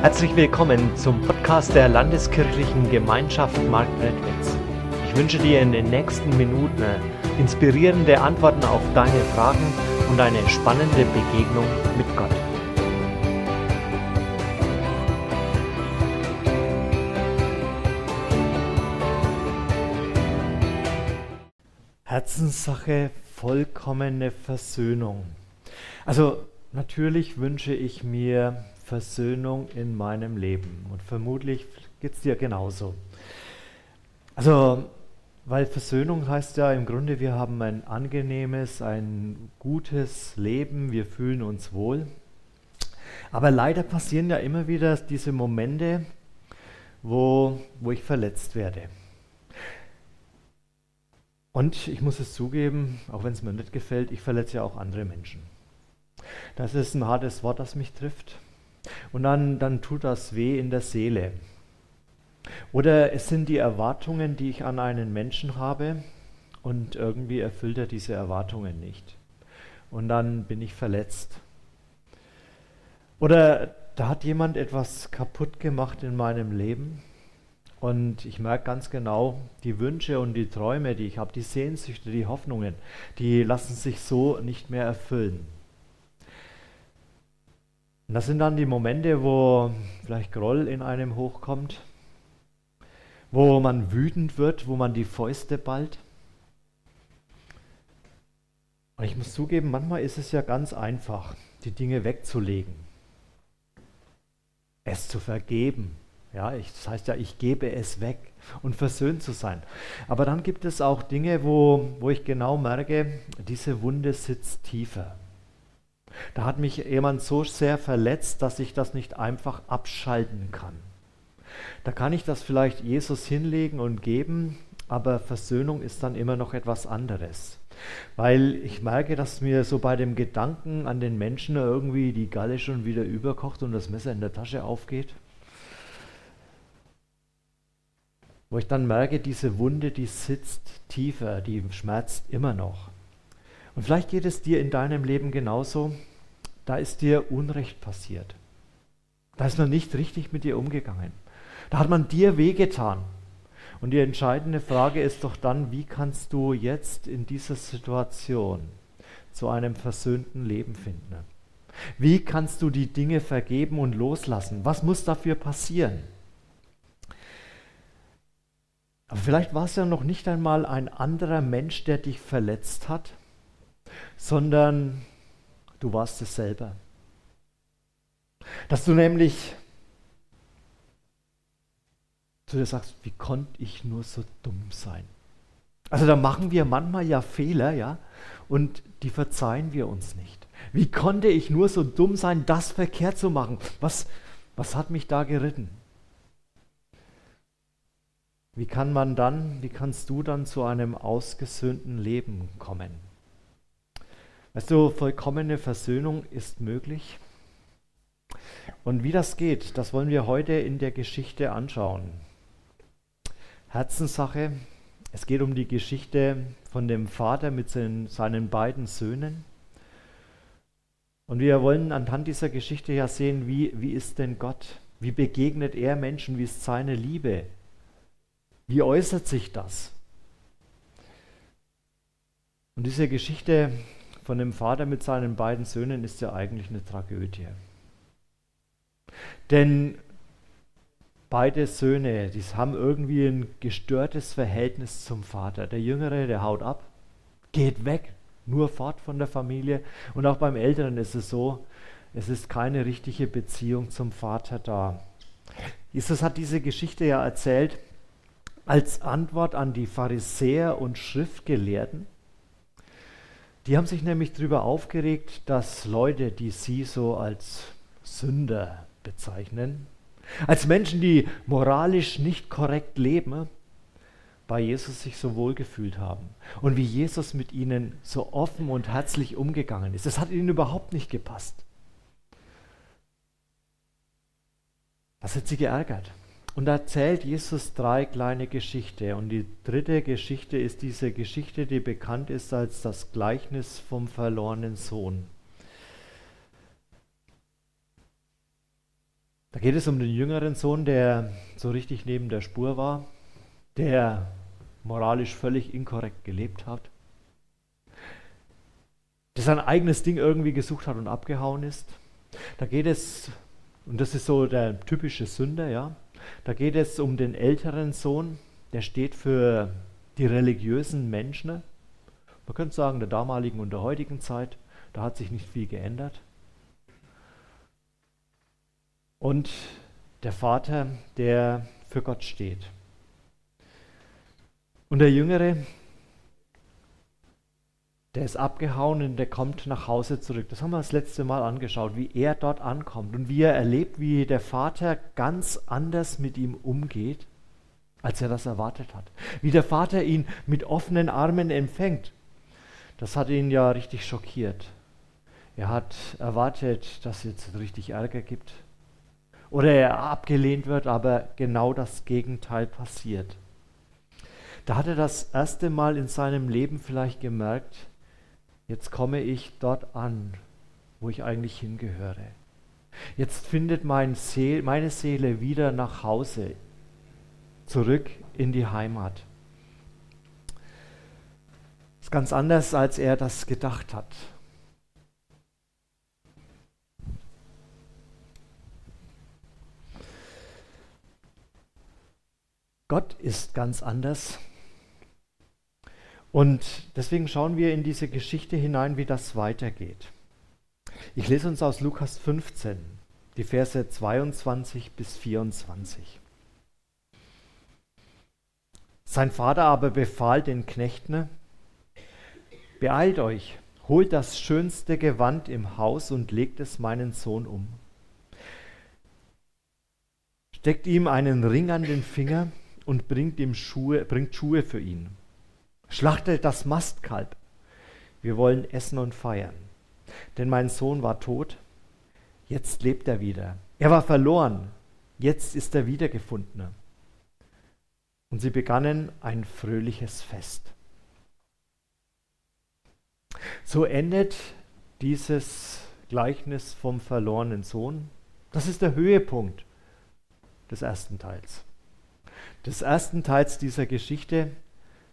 Herzlich willkommen zum Podcast der Landeskirchlichen Gemeinschaft Marktredwitz. Ich wünsche dir in den nächsten Minuten inspirierende Antworten auf deine Fragen und eine spannende Begegnung mit Gott. Herzenssache, vollkommene Versöhnung. Also natürlich wünsche ich mir Versöhnung in meinem Leben. Und vermutlich geht es dir genauso. Also, weil Versöhnung heißt ja im Grunde, wir haben ein angenehmes, ein gutes Leben, wir fühlen uns wohl. Aber leider passieren ja immer wieder diese Momente, wo, wo ich verletzt werde. Und ich muss es zugeben, auch wenn es mir nicht gefällt, ich verletze ja auch andere Menschen. Das ist ein hartes Wort, das mich trifft. Und dann, dann tut das weh in der Seele. Oder es sind die Erwartungen, die ich an einen Menschen habe und irgendwie erfüllt er diese Erwartungen nicht. Und dann bin ich verletzt. Oder da hat jemand etwas kaputt gemacht in meinem Leben und ich merke ganz genau, die Wünsche und die Träume, die ich habe, die Sehnsüchte, die Hoffnungen, die lassen sich so nicht mehr erfüllen. Und das sind dann die Momente, wo vielleicht Groll in einem hochkommt, wo man wütend wird, wo man die Fäuste ballt. Und ich muss zugeben, manchmal ist es ja ganz einfach, die Dinge wegzulegen, es zu vergeben. Ja, ich, das heißt ja, ich gebe es weg und versöhnt zu sein. Aber dann gibt es auch Dinge, wo, wo ich genau merke, diese Wunde sitzt tiefer. Da hat mich jemand so sehr verletzt, dass ich das nicht einfach abschalten kann. Da kann ich das vielleicht Jesus hinlegen und geben, aber Versöhnung ist dann immer noch etwas anderes. Weil ich merke, dass mir so bei dem Gedanken an den Menschen irgendwie die Galle schon wieder überkocht und das Messer in der Tasche aufgeht. Wo ich dann merke, diese Wunde, die sitzt tiefer, die schmerzt immer noch. Und vielleicht geht es dir in deinem Leben genauso. Da ist dir Unrecht passiert. Da ist man nicht richtig mit dir umgegangen. Da hat man dir wehgetan. Und die entscheidende Frage ist doch dann, wie kannst du jetzt in dieser Situation zu einem versöhnten Leben finden? Wie kannst du die Dinge vergeben und loslassen? Was muss dafür passieren? Aber vielleicht war es ja noch nicht einmal ein anderer Mensch, der dich verletzt hat, sondern du warst es selber. Dass du nämlich zu dir sagst, wie konnte ich nur so dumm sein? Also da machen wir manchmal ja Fehler, ja, und die verzeihen wir uns nicht. Wie konnte ich nur so dumm sein, das verkehrt zu machen? Was, was hat mich da geritten? Wie kann man dann, wie kannst du dann zu einem ausgesöhnten Leben kommen? Weißt du, vollkommene Versöhnung ist möglich. Und wie das geht, das wollen wir heute in der Geschichte anschauen. Herzenssache, es geht um die Geschichte von dem Vater mit seinen, seinen beiden Söhnen. Und wir wollen anhand dieser Geschichte ja sehen, wie, wie ist denn Gott? Wie begegnet er Menschen? Wie ist seine Liebe? Wie äußert sich das? Und diese Geschichte von dem Vater mit seinen beiden Söhnen ist ja eigentlich eine Tragödie. Denn beide Söhne, die haben irgendwie ein gestörtes Verhältnis zum Vater. Der Jüngere, der haut ab, geht weg, nur fort von der Familie. Und auch beim Älteren ist es so, es ist keine richtige Beziehung zum Vater da. Jesus hat diese Geschichte ja erzählt als Antwort an die Pharisäer und Schriftgelehrten, die haben sich nämlich darüber aufgeregt, dass Leute, die sie so als Sünder bezeichnen, als Menschen, die moralisch nicht korrekt leben, bei Jesus sich so wohl gefühlt haben und wie Jesus mit ihnen so offen und herzlich umgegangen ist. Das hat ihnen überhaupt nicht gepasst. Das hat sie geärgert. Und da erzählt Jesus drei kleine Geschichten. Und die dritte Geschichte ist diese Geschichte, die bekannt ist als das Gleichnis vom verlorenen Sohn. Da geht es um den jüngeren Sohn, der so richtig neben der Spur war, der moralisch völlig inkorrekt gelebt hat, der sein eigenes Ding irgendwie gesucht hat und abgehauen ist. Da geht es, und das ist so der typische Sünder, ja, da geht es um den älteren Sohn, der steht für die religiösen Menschen. Man könnte sagen, der damaligen und der heutigen Zeit, da hat sich nicht viel geändert. Und der Vater, der für Gott steht. Und der Jüngere, der ist abgehauen und der kommt nach Hause zurück. Das haben wir das letzte Mal angeschaut, wie er dort ankommt und wie er erlebt, wie der Vater ganz anders mit ihm umgeht, als er das erwartet hat. Wie der Vater ihn mit offenen Armen empfängt. Das hat ihn ja richtig schockiert. Er hat erwartet, dass es jetzt richtig Ärger gibt oder er abgelehnt wird, aber genau das Gegenteil passiert. Da hat er das erste Mal in seinem Leben vielleicht gemerkt, jetzt komme ich dort an, wo ich eigentlich hingehöre. Jetzt findet mein Seel, meine Seele wieder nach Hause, zurück in die Heimat. Das ist ganz anders, als er das gedacht hat. Gott ist ganz anders. Und deswegen schauen wir in diese Geschichte hinein, wie das weitergeht. Ich lese uns aus Lukas 15, die Verse 22 bis 24. Sein Vater aber befahl den Knechten, Beeilt euch, holt das schönste Gewand im Haus und legt es meinen Sohn um. Steckt ihm einen Ring an den Finger und bringt ihm Schuhe, bringt Schuhe für ihn. Schlachtet das Mastkalb. Wir wollen essen und feiern. Denn mein Sohn war tot, jetzt lebt er wieder. Er war verloren, jetzt ist er wiedergefunden. Und sie begannen ein fröhliches Fest. So endet dieses Gleichnis vom verlorenen Sohn. Das ist der Höhepunkt des ersten Teils. Des ersten Teils dieser Geschichte.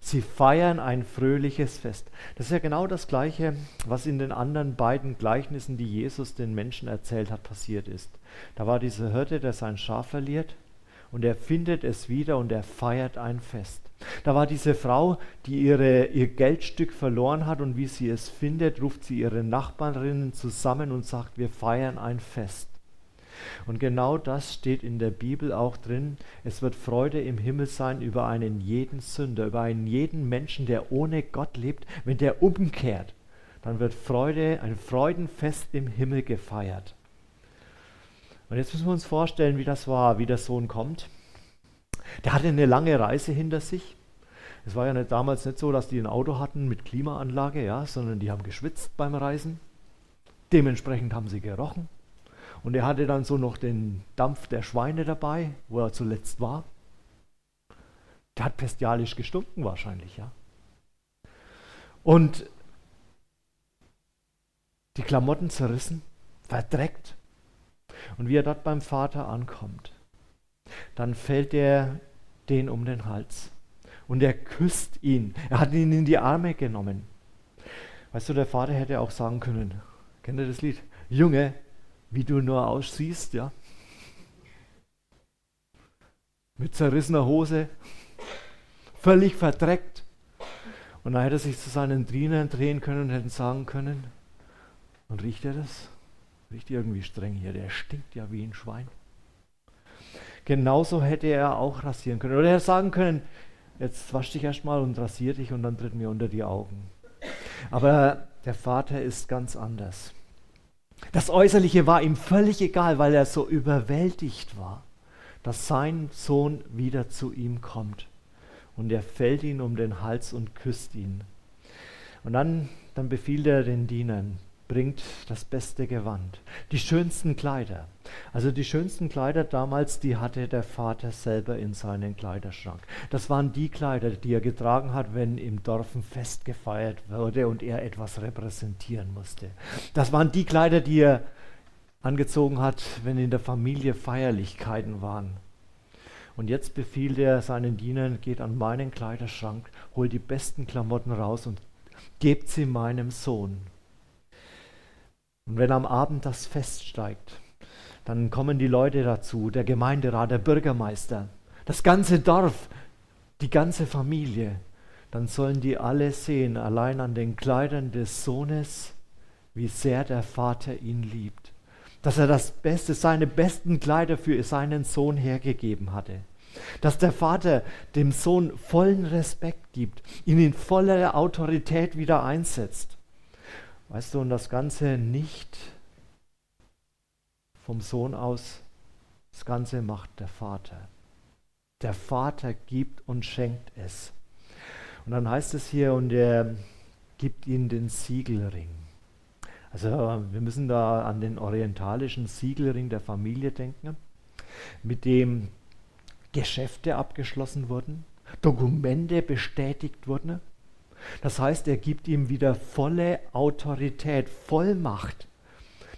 Sie feiern ein fröhliches Fest. Das ist ja genau das Gleiche, was in den anderen beiden Gleichnissen, die Jesus den Menschen erzählt hat, passiert ist. Da war dieser Hirte, der sein Schaf verliert und er findet es wieder und er feiert ein Fest. Da war diese Frau, die ihre, ihr Geldstück verloren hat und wie sie es findet, ruft sie ihre Nachbarinnen zusammen und sagt, wir feiern ein Fest. Und genau das steht in der Bibel auch drin. Es wird Freude im Himmel sein über einen jeden Sünder, über einen jeden Menschen, der ohne Gott lebt. Wenn der umkehrt, dann wird Freude, ein Freudenfest im Himmel gefeiert. Und jetzt müssen wir uns vorstellen, wie das war, wie der Sohn kommt. Der hatte eine lange Reise hinter sich. Es war ja nicht, damals nicht so, dass die ein Auto hatten mit Klimaanlage, ja, sondern die haben geschwitzt beim Reisen. Dementsprechend haben sie gerochen. Und er hatte dann so noch den Dampf der Schweine dabei, wo er zuletzt war. Der hat pestialisch gestunken wahrscheinlich, ja. Und die Klamotten zerrissen, verdreckt. Und wie er dort beim Vater ankommt, dann fällt er den um den Hals und er küsst ihn. Er hat ihn in die Arme genommen. Weißt du, der Vater hätte auch sagen können, kennt ihr das Lied? Junge, wie du nur aussiehst, ja? Mit zerrissener Hose, völlig verdreckt. Und dann hätte er sich zu seinen Dienern drehen können und hätte sagen können, und riecht er das? Riecht irgendwie streng hier, der stinkt ja wie ein Schwein. Genauso hätte er auch rasieren können. Oder er hätte sagen können, jetzt wasch dich erstmal und rasier dich und dann tritt mir unter die Augen. Aber der Vater ist ganz anders. Das Äußerliche war ihm völlig egal, weil er so überwältigt war, dass sein Sohn wieder zu ihm kommt. Und er fällt ihn um den Hals und küsst ihn. Und dann, dann befiehlt er den Dienern, bringt das beste Gewand, die schönsten Kleider. Also die schönsten Kleider damals, die hatte der Vater selber in seinen Kleiderschrank. Das waren die Kleider, die er getragen hat, wenn im Dorf ein Fest gefeiert wurde und er etwas repräsentieren musste. Das waren die Kleider, die er angezogen hat, wenn in der Familie Feierlichkeiten waren. Und jetzt befiehlt er seinen Dienern, geht an meinen Kleiderschrank, holt die besten Klamotten raus und gebt sie meinem Sohn. Und wenn am Abend das Fest steigt, dann kommen die Leute dazu, der Gemeinderat, der Bürgermeister, das ganze Dorf, die ganze Familie. Dann sollen die alle sehen, allein an den Kleidern des Sohnes, wie sehr der Vater ihn liebt. Dass er das Beste, seine besten Kleider für seinen Sohn hergegeben hatte. Dass der Vater dem Sohn vollen Respekt gibt, ihn in voller Autorität wieder einsetzt. Weißt du, und das Ganze nicht vom Sohn aus, das Ganze macht der Vater. Der Vater gibt und schenkt es. Und dann heißt es hier, und er gibt ihnen den Siegelring. Also wir müssen da an den orientalischen Siegelring der Familie denken, mit dem Geschäfte abgeschlossen wurden, Dokumente bestätigt wurden. Das heißt, er gibt ihm wieder volle Autorität, Vollmacht.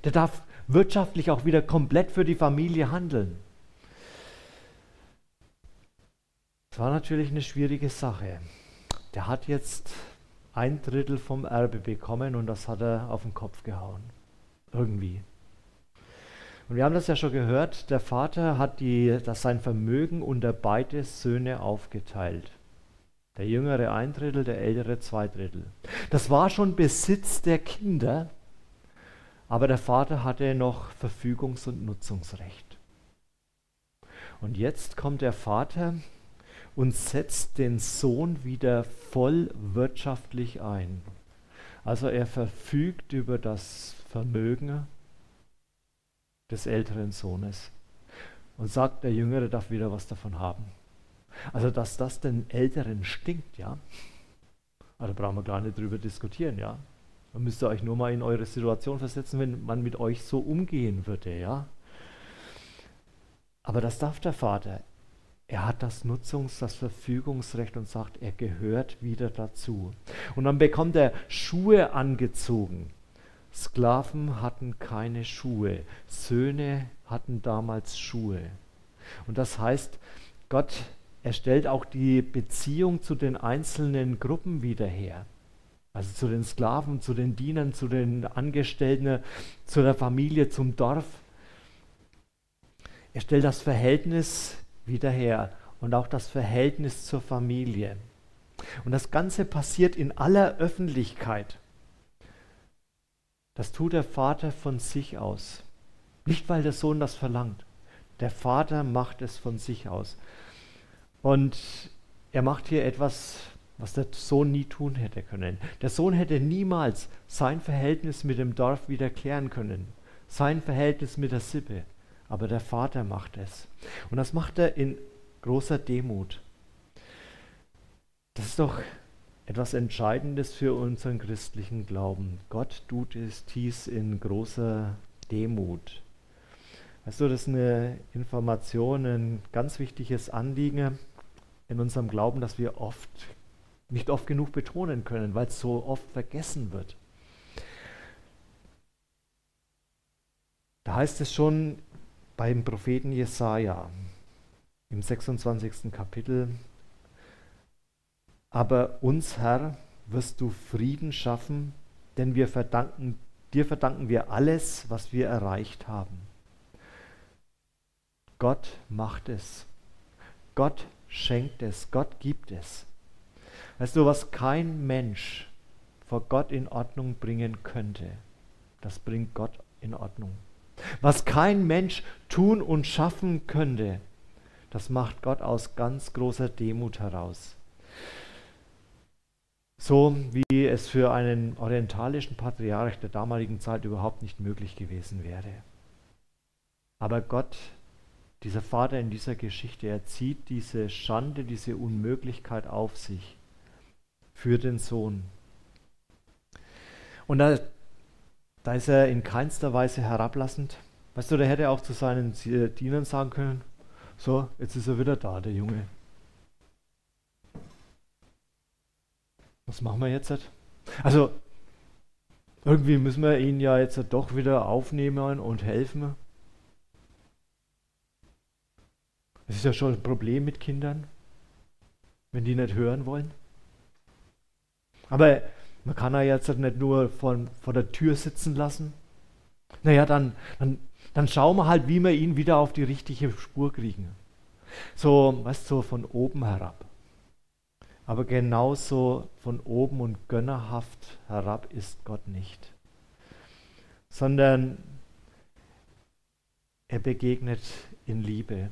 Der darf wirtschaftlich auch wieder komplett für die Familie handeln. Das war natürlich eine schwierige Sache. Der hat jetzt ein Drittel vom Erbe bekommen und das hat er auf den Kopf gehauen. Irgendwie. Und wir haben das ja schon gehört, der Vater hat die, das sein Vermögen unter beide Söhne aufgeteilt. Der jüngere ein Drittel, der ältere zwei Drittel. Das war schon Besitz der Kinder, aber der Vater hatte noch Verfügungs- und Nutzungsrecht. Und jetzt kommt der Vater und setzt den Sohn wieder voll wirtschaftlich ein. Also er verfügt über das Vermögen des älteren Sohnes und sagt, der Jüngere darf wieder was davon haben. Also dass das den Älteren stinkt, ja. Also brauchen wir gar nicht drüber diskutieren, ja. Man müsste euch nur mal in eure Situation versetzen, wenn man mit euch so umgehen würde, ja. Aber das darf der Vater. Er hat das Nutzungs-, das Verfügungsrecht und sagt, er gehört wieder dazu. Und dann bekommt er Schuhe angezogen. Sklaven hatten keine Schuhe. Söhne hatten damals Schuhe. Und das heißt, Gott erstellt auch die Beziehung zu den einzelnen Gruppen wieder her. Also zu den Sklaven, zu den Dienern, zu den Angestellten, zu der Familie, zum Dorf. Er stellt das Verhältnis wieder her und auch das Verhältnis zur Familie. Und das Ganze passiert in aller Öffentlichkeit. Das tut der Vater von sich aus. Nicht, weil der Sohn das verlangt. Der Vater macht es von sich aus. Und er macht hier etwas, was der Sohn nie tun hätte können. Der Sohn hätte niemals sein Verhältnis mit dem Dorf wieder klären können. Sein Verhältnis mit der Sippe aber der Vater macht es. Und das macht er in großer Demut. Das ist doch etwas Entscheidendes für unseren christlichen Glauben. Gott tut es dies in großer Demut. Weißt du, das ist eine Information, ein ganz wichtiges Anliegen in unserem Glauben, das wir oft, nicht oft genug betonen können, weil es so oft vergessen wird. Da heißt es schon beim Propheten Jesaja im 26. Kapitel. Aber uns, Herr, wirst du Frieden schaffen, denn wir verdanken, dir verdanken wir alles, was wir erreicht haben. Gott macht es. Gott schenkt es. Gott gibt es. Weißt du, was kein Mensch vor Gott in Ordnung bringen könnte, das bringt Gott in Ordnung. Was kein Mensch tun und schaffen könnte, das macht Gott aus ganz großer Demut heraus. So wie es für einen orientalischen Patriarch der damaligen Zeit überhaupt nicht möglich gewesen wäre. Aber Gott, dieser Vater in dieser Geschichte, er zieht diese Schande, diese Unmöglichkeit auf sich für den Sohn. Und da da ist er in keinster Weise herablassend. Weißt du, der hätte auch zu seinen Dienern sagen können, so, jetzt ist er wieder da, der Junge. Was machen wir jetzt? Also, Irgendwie müssen wir ihn ja jetzt doch wieder aufnehmen und helfen. Es ist ja schon ein Problem mit Kindern, wenn die nicht hören wollen. Aber man kann er jetzt nicht nur von, vor der Tür sitzen lassen. Naja, dann, dann, dann schauen wir halt, wie wir ihn wieder auf die richtige Spur kriegen. So, weißt du, so von oben herab. Aber genauso von oben und gönnerhaft herab ist Gott nicht. Sondern er begegnet in Liebe,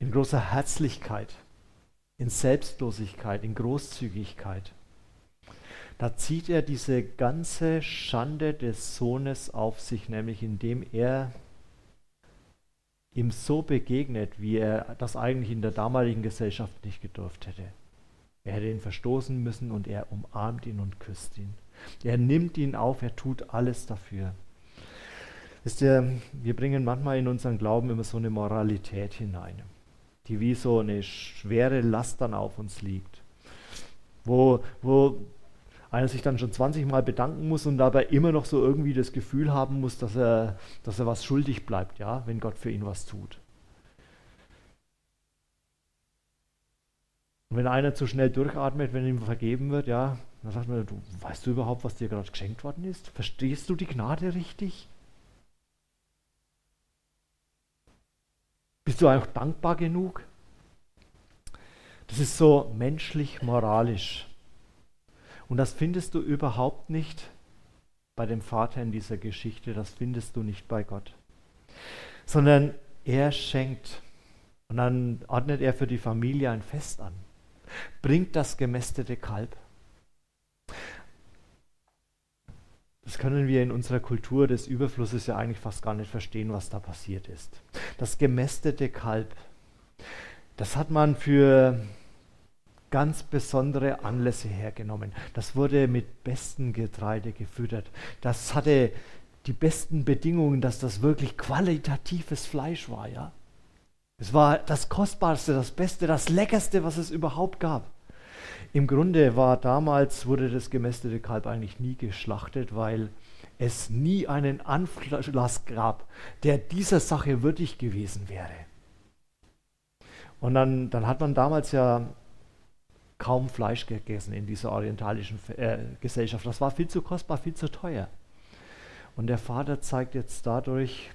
in großer Herzlichkeit in Selbstlosigkeit, in Großzügigkeit. Da zieht er diese ganze Schande des Sohnes auf sich, nämlich indem er ihm so begegnet, wie er das eigentlich in der damaligen Gesellschaft nicht gedurft hätte. Er hätte ihn verstoßen müssen und er umarmt ihn und küsst ihn. Er nimmt ihn auf, er tut alles dafür. Wisst ihr, wir bringen manchmal in unseren Glauben immer so eine Moralität hinein die wie so eine schwere Last dann auf uns liegt. Wo, wo einer sich dann schon 20 Mal bedanken muss und dabei immer noch so irgendwie das Gefühl haben muss, dass er, dass er was schuldig bleibt, ja, wenn Gott für ihn was tut. Und wenn einer zu schnell durchatmet, wenn ihm vergeben wird, ja, dann sagt man, du, weißt du überhaupt, was dir gerade geschenkt worden ist? Verstehst du die Gnade richtig? Bist du auch dankbar genug? Das ist so menschlich-moralisch. Und das findest du überhaupt nicht bei dem Vater in dieser Geschichte, das findest du nicht bei Gott. Sondern er schenkt. Und dann ordnet er für die Familie ein Fest an. Bringt das gemästete Kalb. Das können wir in unserer Kultur des Überflusses ja eigentlich fast gar nicht verstehen, was da passiert ist. Das gemästete Kalb, das hat man für ganz besondere Anlässe hergenommen. Das wurde mit bestem Getreide gefüttert. Das hatte die besten Bedingungen, dass das wirklich qualitatives Fleisch war, ja. Es war das kostbarste, das beste, das leckerste, was es überhaupt gab. Im Grunde war damals, wurde das gemästete Kalb eigentlich nie geschlachtet, weil es nie einen Anlass gab, der dieser Sache würdig gewesen wäre. Und dann, dann hat man damals ja kaum Fleisch gegessen in dieser orientalischen äh, Gesellschaft. Das war viel zu kostbar, viel zu teuer. Und der Vater zeigt jetzt dadurch,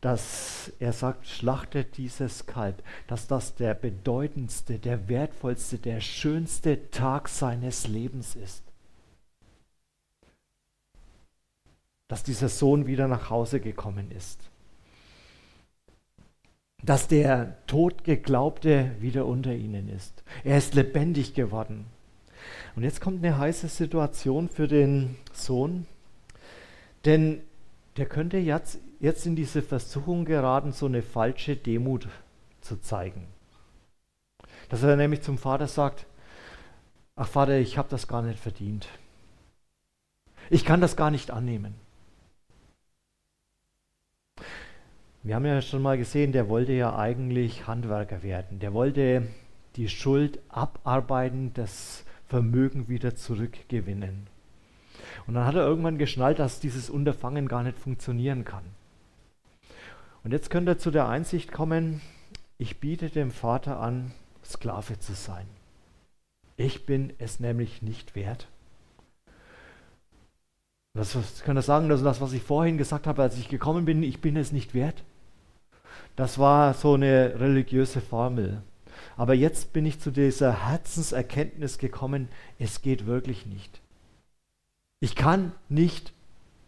dass er sagt, schlachtet dieses Kalb, dass das der bedeutendste, der wertvollste, der schönste Tag seines Lebens ist. Dass dieser Sohn wieder nach Hause gekommen ist. Dass der Todgeglaubte wieder unter ihnen ist. Er ist lebendig geworden. Und jetzt kommt eine heiße Situation für den Sohn, denn der könnte jetzt, jetzt in diese Versuchung geraten, so eine falsche Demut zu zeigen. Dass er nämlich zum Vater sagt, ach Vater, ich habe das gar nicht verdient. Ich kann das gar nicht annehmen. Wir haben ja schon mal gesehen, der wollte ja eigentlich Handwerker werden. Der wollte die Schuld abarbeiten, das Vermögen wieder zurückgewinnen. Und dann hat er irgendwann geschnallt, dass dieses Unterfangen gar nicht funktionieren kann. Und jetzt könnte er zu der Einsicht kommen, ich biete dem Vater an, Sklave zu sein. Ich bin es nämlich nicht wert. Das, das kann er sagen, also das, was ich vorhin gesagt habe, als ich gekommen bin, ich bin es nicht wert. Das war so eine religiöse Formel. Aber jetzt bin ich zu dieser Herzenserkenntnis gekommen, es geht wirklich nicht. Ich kann nicht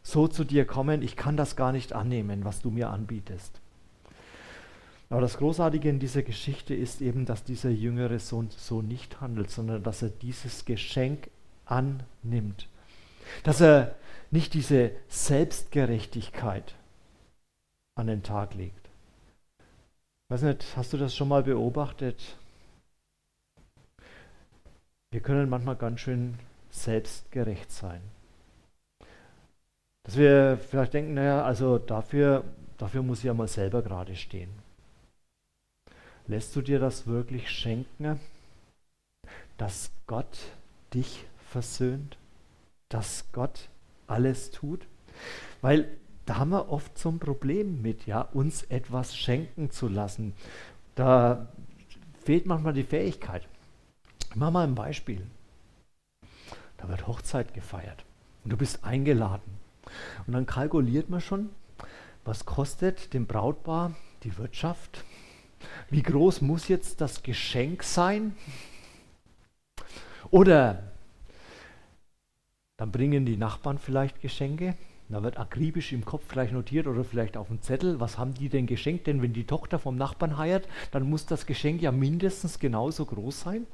so zu dir kommen, ich kann das gar nicht annehmen, was du mir anbietest. Aber das Großartige in dieser Geschichte ist eben, dass dieser jüngere Sohn so nicht handelt, sondern dass er dieses Geschenk annimmt. Dass er nicht diese Selbstgerechtigkeit an den Tag legt. Weiß nicht, hast du das schon mal beobachtet? Wir können manchmal ganz schön selbstgerecht sein. Dass wir vielleicht denken, naja, also dafür, dafür muss ich ja mal selber gerade stehen. Lässt du dir das wirklich schenken, dass Gott dich versöhnt? dass Gott alles tut? Weil da haben wir oft so ein Problem mit, ja, uns etwas schenken zu lassen. Da fehlt manchmal die Fähigkeit. Ich mache mal ein Beispiel. Da wird Hochzeit gefeiert und du bist eingeladen. Und dann kalkuliert man schon, was kostet dem Brautpaar die Wirtschaft? Wie groß muss jetzt das Geschenk sein? Oder dann bringen die Nachbarn vielleicht Geschenke. Da wird akribisch im Kopf gleich notiert oder vielleicht auf dem Zettel, was haben die denn geschenkt? Denn wenn die Tochter vom Nachbarn heiert, dann muss das Geschenk ja mindestens genauso groß sein.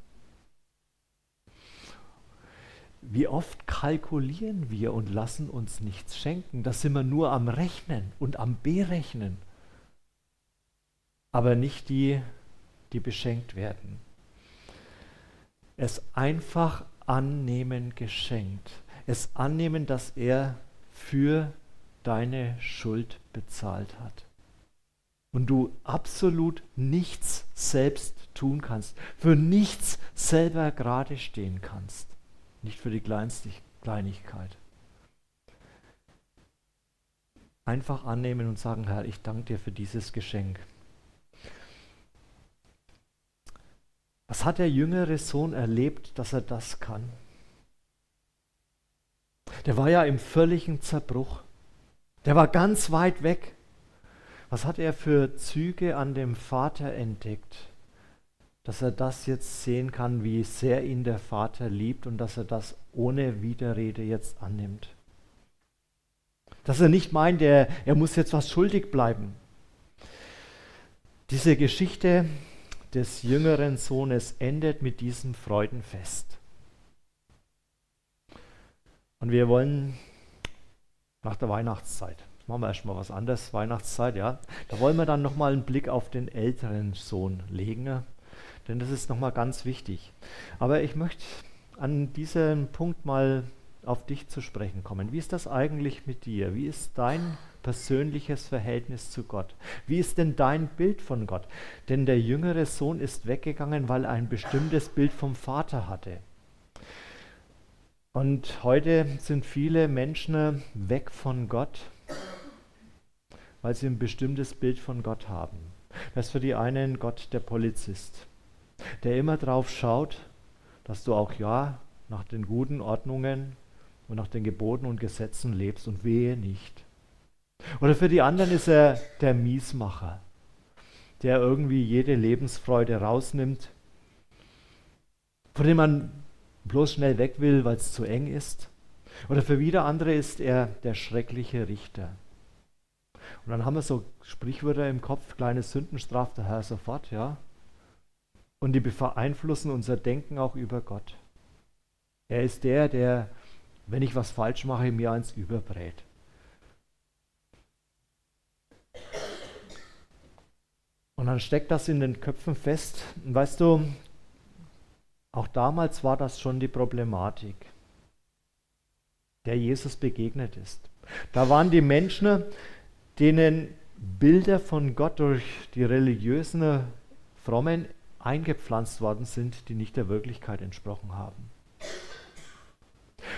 Wie oft kalkulieren wir und lassen uns nichts schenken? Da sind wir nur am Rechnen und am Berechnen, aber nicht die, die beschenkt werden. Es einfach annehmen geschenkt. Es annehmen, dass er für deine Schuld bezahlt hat. Und du absolut nichts selbst tun kannst, für nichts selber gerade stehen kannst nicht für die Kleinigkeit. Einfach annehmen und sagen, Herr, ich danke dir für dieses Geschenk. Was hat der jüngere Sohn erlebt, dass er das kann? Der war ja im völligen Zerbruch. Der war ganz weit weg. Was hat er für Züge an dem Vater entdeckt? Dass er das jetzt sehen kann, wie sehr ihn der Vater liebt und dass er das ohne Widerrede jetzt annimmt. Dass er nicht meint, er, er muss jetzt was schuldig bleiben. Diese Geschichte des jüngeren Sohnes endet mit diesem Freudenfest. Und wir wollen nach der Weihnachtszeit, machen wir erstmal was anderes, Weihnachtszeit, ja, da wollen wir dann nochmal einen Blick auf den älteren Sohn legen denn das ist nochmal ganz wichtig. Aber ich möchte an diesem Punkt mal auf dich zu sprechen kommen. Wie ist das eigentlich mit dir? Wie ist dein persönliches Verhältnis zu Gott? Wie ist denn dein Bild von Gott? Denn der jüngere Sohn ist weggegangen, weil er ein bestimmtes Bild vom Vater hatte. Und heute sind viele Menschen weg von Gott, weil sie ein bestimmtes Bild von Gott haben. Das ist für die einen Gott der Polizist der immer drauf schaut, dass du auch ja nach den guten Ordnungen und nach den Geboten und Gesetzen lebst und wehe nicht. Oder für die anderen ist er der Miesmacher, der irgendwie jede Lebensfreude rausnimmt, von dem man bloß schnell weg will, weil es zu eng ist. Oder für wieder andere ist er der schreckliche Richter. Und dann haben wir so Sprichwörter im Kopf, kleine Sünden straft der Herr sofort, ja und die beeinflussen unser Denken auch über Gott. Er ist der, der, wenn ich was falsch mache, mir eins überbrät. Und dann steckt das in den Köpfen fest. Und weißt du, auch damals war das schon die Problematik, der Jesus begegnet ist. Da waren die Menschen, denen Bilder von Gott durch die religiösen, frommen eingepflanzt worden sind, die nicht der Wirklichkeit entsprochen haben.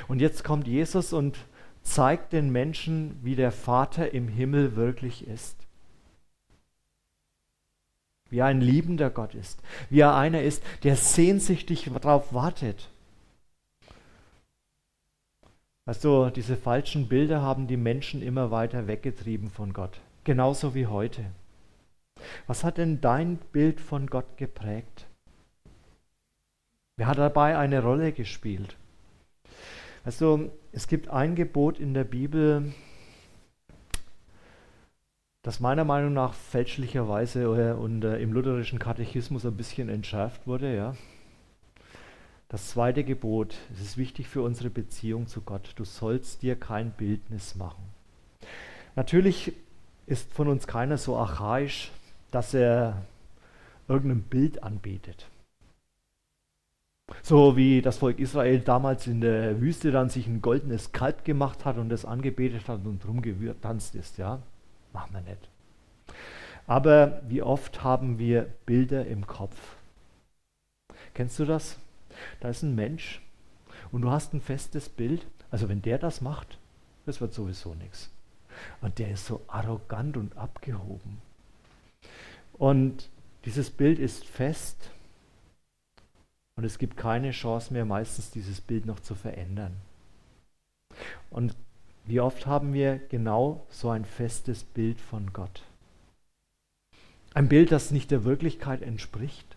Und jetzt kommt Jesus und zeigt den Menschen, wie der Vater im Himmel wirklich ist. Wie er ein liebender Gott ist. Wie er einer ist, der sehnsüchtig darauf wartet. Also diese falschen Bilder haben die Menschen immer weiter weggetrieben von Gott. Genauso wie heute. Was hat denn dein Bild von Gott geprägt? Wer hat dabei eine Rolle gespielt? Also es gibt ein Gebot in der Bibel, das meiner Meinung nach fälschlicherweise und im lutherischen Katechismus ein bisschen entschärft wurde. Ja. Das zweite Gebot, es ist wichtig für unsere Beziehung zu Gott. Du sollst dir kein Bildnis machen. Natürlich ist von uns keiner so archaisch, dass er irgendein Bild anbetet. So wie das Volk Israel damals in der Wüste dann sich ein goldenes Kalb gemacht hat und es angebetet hat und drum getanzt ist, ja, machen wir nicht. Aber wie oft haben wir Bilder im Kopf? Kennst du das? Da ist ein Mensch und du hast ein festes Bild Also wenn der das macht, das wird sowieso nichts. Und der ist so arrogant und abgehoben. Und dieses Bild ist fest und es gibt keine Chance mehr, meistens dieses Bild noch zu verändern. Und wie oft haben wir genau so ein festes Bild von Gott? Ein Bild, das nicht der Wirklichkeit entspricht.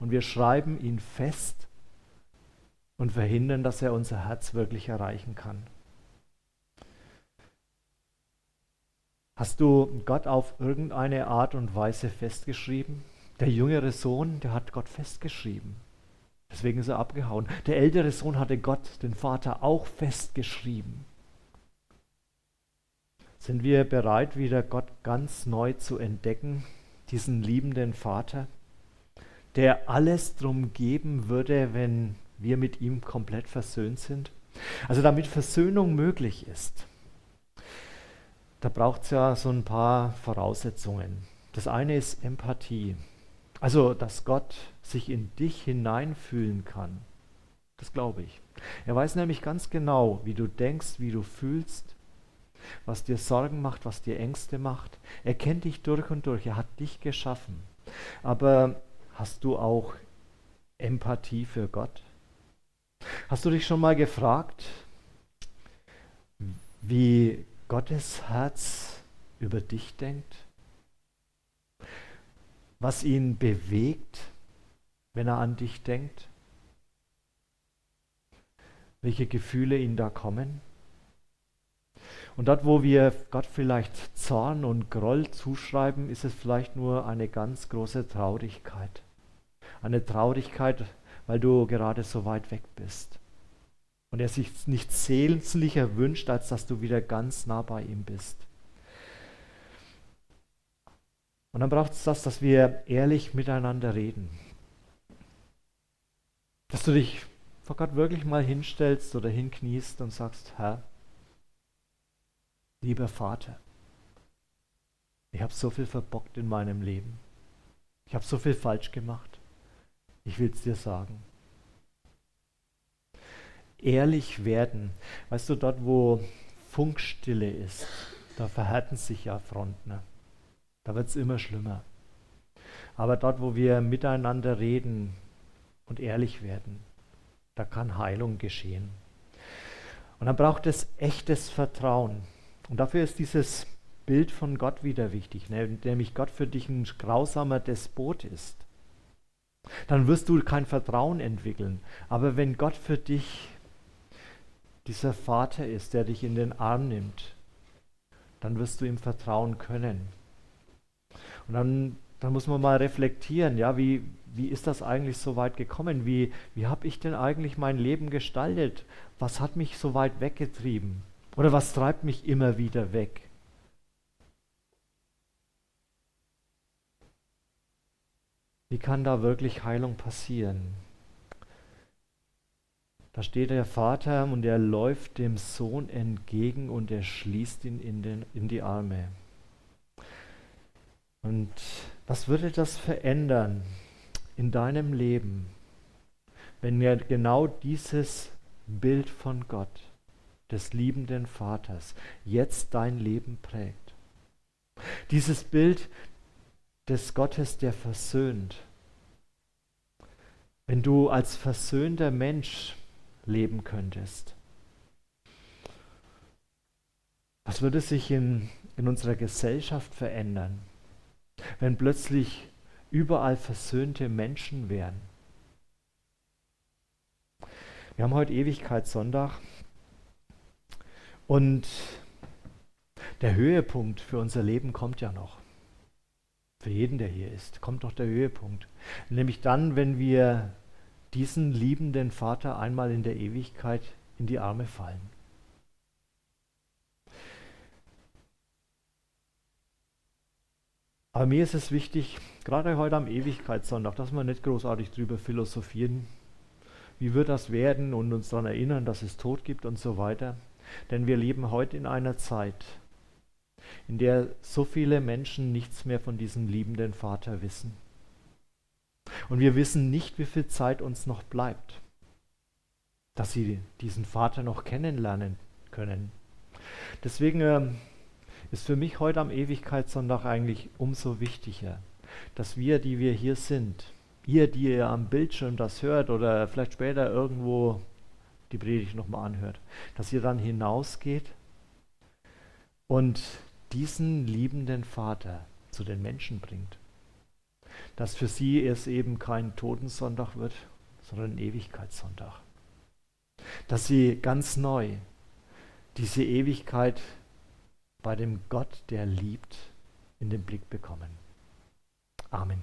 Und wir schreiben ihn fest und verhindern, dass er unser Herz wirklich erreichen kann. Hast du Gott auf irgendeine Art und Weise festgeschrieben? Der jüngere Sohn, der hat Gott festgeschrieben. Deswegen ist er abgehauen. Der ältere Sohn hatte Gott, den Vater, auch festgeschrieben. Sind wir bereit, wieder Gott ganz neu zu entdecken, diesen liebenden Vater, der alles drum geben würde, wenn wir mit ihm komplett versöhnt sind? Also damit Versöhnung möglich ist, da braucht es ja so ein paar Voraussetzungen. Das eine ist Empathie. Also, dass Gott sich in dich hineinfühlen kann. Das glaube ich. Er weiß nämlich ganz genau, wie du denkst, wie du fühlst was dir Sorgen macht, was dir Ängste macht. Er kennt dich durch und durch, er hat dich geschaffen. Aber hast du auch Empathie für Gott? Hast du dich schon mal gefragt, wie Gottes Herz über dich denkt? Was ihn bewegt, wenn er an dich denkt? Welche Gefühle ihn da kommen? Und dort, wo wir Gott vielleicht Zorn und Groll zuschreiben, ist es vielleicht nur eine ganz große Traurigkeit. Eine Traurigkeit, weil du gerade so weit weg bist. Und er sich nichts sehnlicher wünscht, als dass du wieder ganz nah bei ihm bist. Und dann braucht es das, dass wir ehrlich miteinander reden. Dass du dich vor Gott wirklich mal hinstellst oder hinkniest und sagst, Herr, Lieber Vater, ich habe so viel verbockt in meinem Leben. Ich habe so viel falsch gemacht. Ich will es dir sagen. Ehrlich werden. Weißt du, dort, wo Funkstille ist, da verhärten sich ja Fronten. Da wird es immer schlimmer. Aber dort, wo wir miteinander reden und ehrlich werden, da kann Heilung geschehen. Und dann braucht es echtes Vertrauen. Und dafür ist dieses Bild von Gott wieder wichtig, ne? nämlich Gott für dich ein grausamer Despot ist. Dann wirst du kein Vertrauen entwickeln. Aber wenn Gott für dich dieser Vater ist, der dich in den Arm nimmt, dann wirst du ihm vertrauen können. Und dann, dann muss man mal reflektieren, ja, wie, wie ist das eigentlich so weit gekommen? Wie, wie habe ich denn eigentlich mein Leben gestaltet? Was hat mich so weit weggetrieben? Oder was treibt mich immer wieder weg? Wie kann da wirklich Heilung passieren? Da steht der Vater und er läuft dem Sohn entgegen und er schließt ihn in, den, in die Arme. Und was würde das verändern in deinem Leben, wenn wir genau dieses Bild von Gott des liebenden Vaters jetzt dein Leben prägt. Dieses Bild des Gottes, der versöhnt. Wenn du als versöhnter Mensch leben könntest, was würde sich in, in unserer Gesellschaft verändern, wenn plötzlich überall versöhnte Menschen wären? Wir haben heute Ewigkeitssonntag und der Höhepunkt für unser Leben kommt ja noch. Für jeden, der hier ist, kommt noch der Höhepunkt. Nämlich dann, wenn wir diesen liebenden Vater einmal in der Ewigkeit in die Arme fallen. Aber mir ist es wichtig, gerade heute am Ewigkeitssonntag, dass wir nicht großartig drüber philosophieren, wie wird das werden und uns daran erinnern, dass es Tod gibt und so weiter. Denn wir leben heute in einer Zeit, in der so viele Menschen nichts mehr von diesem liebenden Vater wissen. Und wir wissen nicht, wie viel Zeit uns noch bleibt. dass sie diesen Vater noch kennenlernen können. Deswegen äh, ist für mich heute am Ewigkeitssonntag eigentlich umso wichtiger, dass wir, die wir hier sind, ihr, die ihr am Bildschirm das hört oder vielleicht später irgendwo die Predigt nochmal anhört, dass ihr dann hinausgeht und diesen liebenden Vater zu den Menschen bringt. Dass für sie es eben kein Totensonntag wird, sondern ein Ewigkeitssonntag. Dass sie ganz neu diese Ewigkeit bei dem Gott, der liebt, in den Blick bekommen. Amen.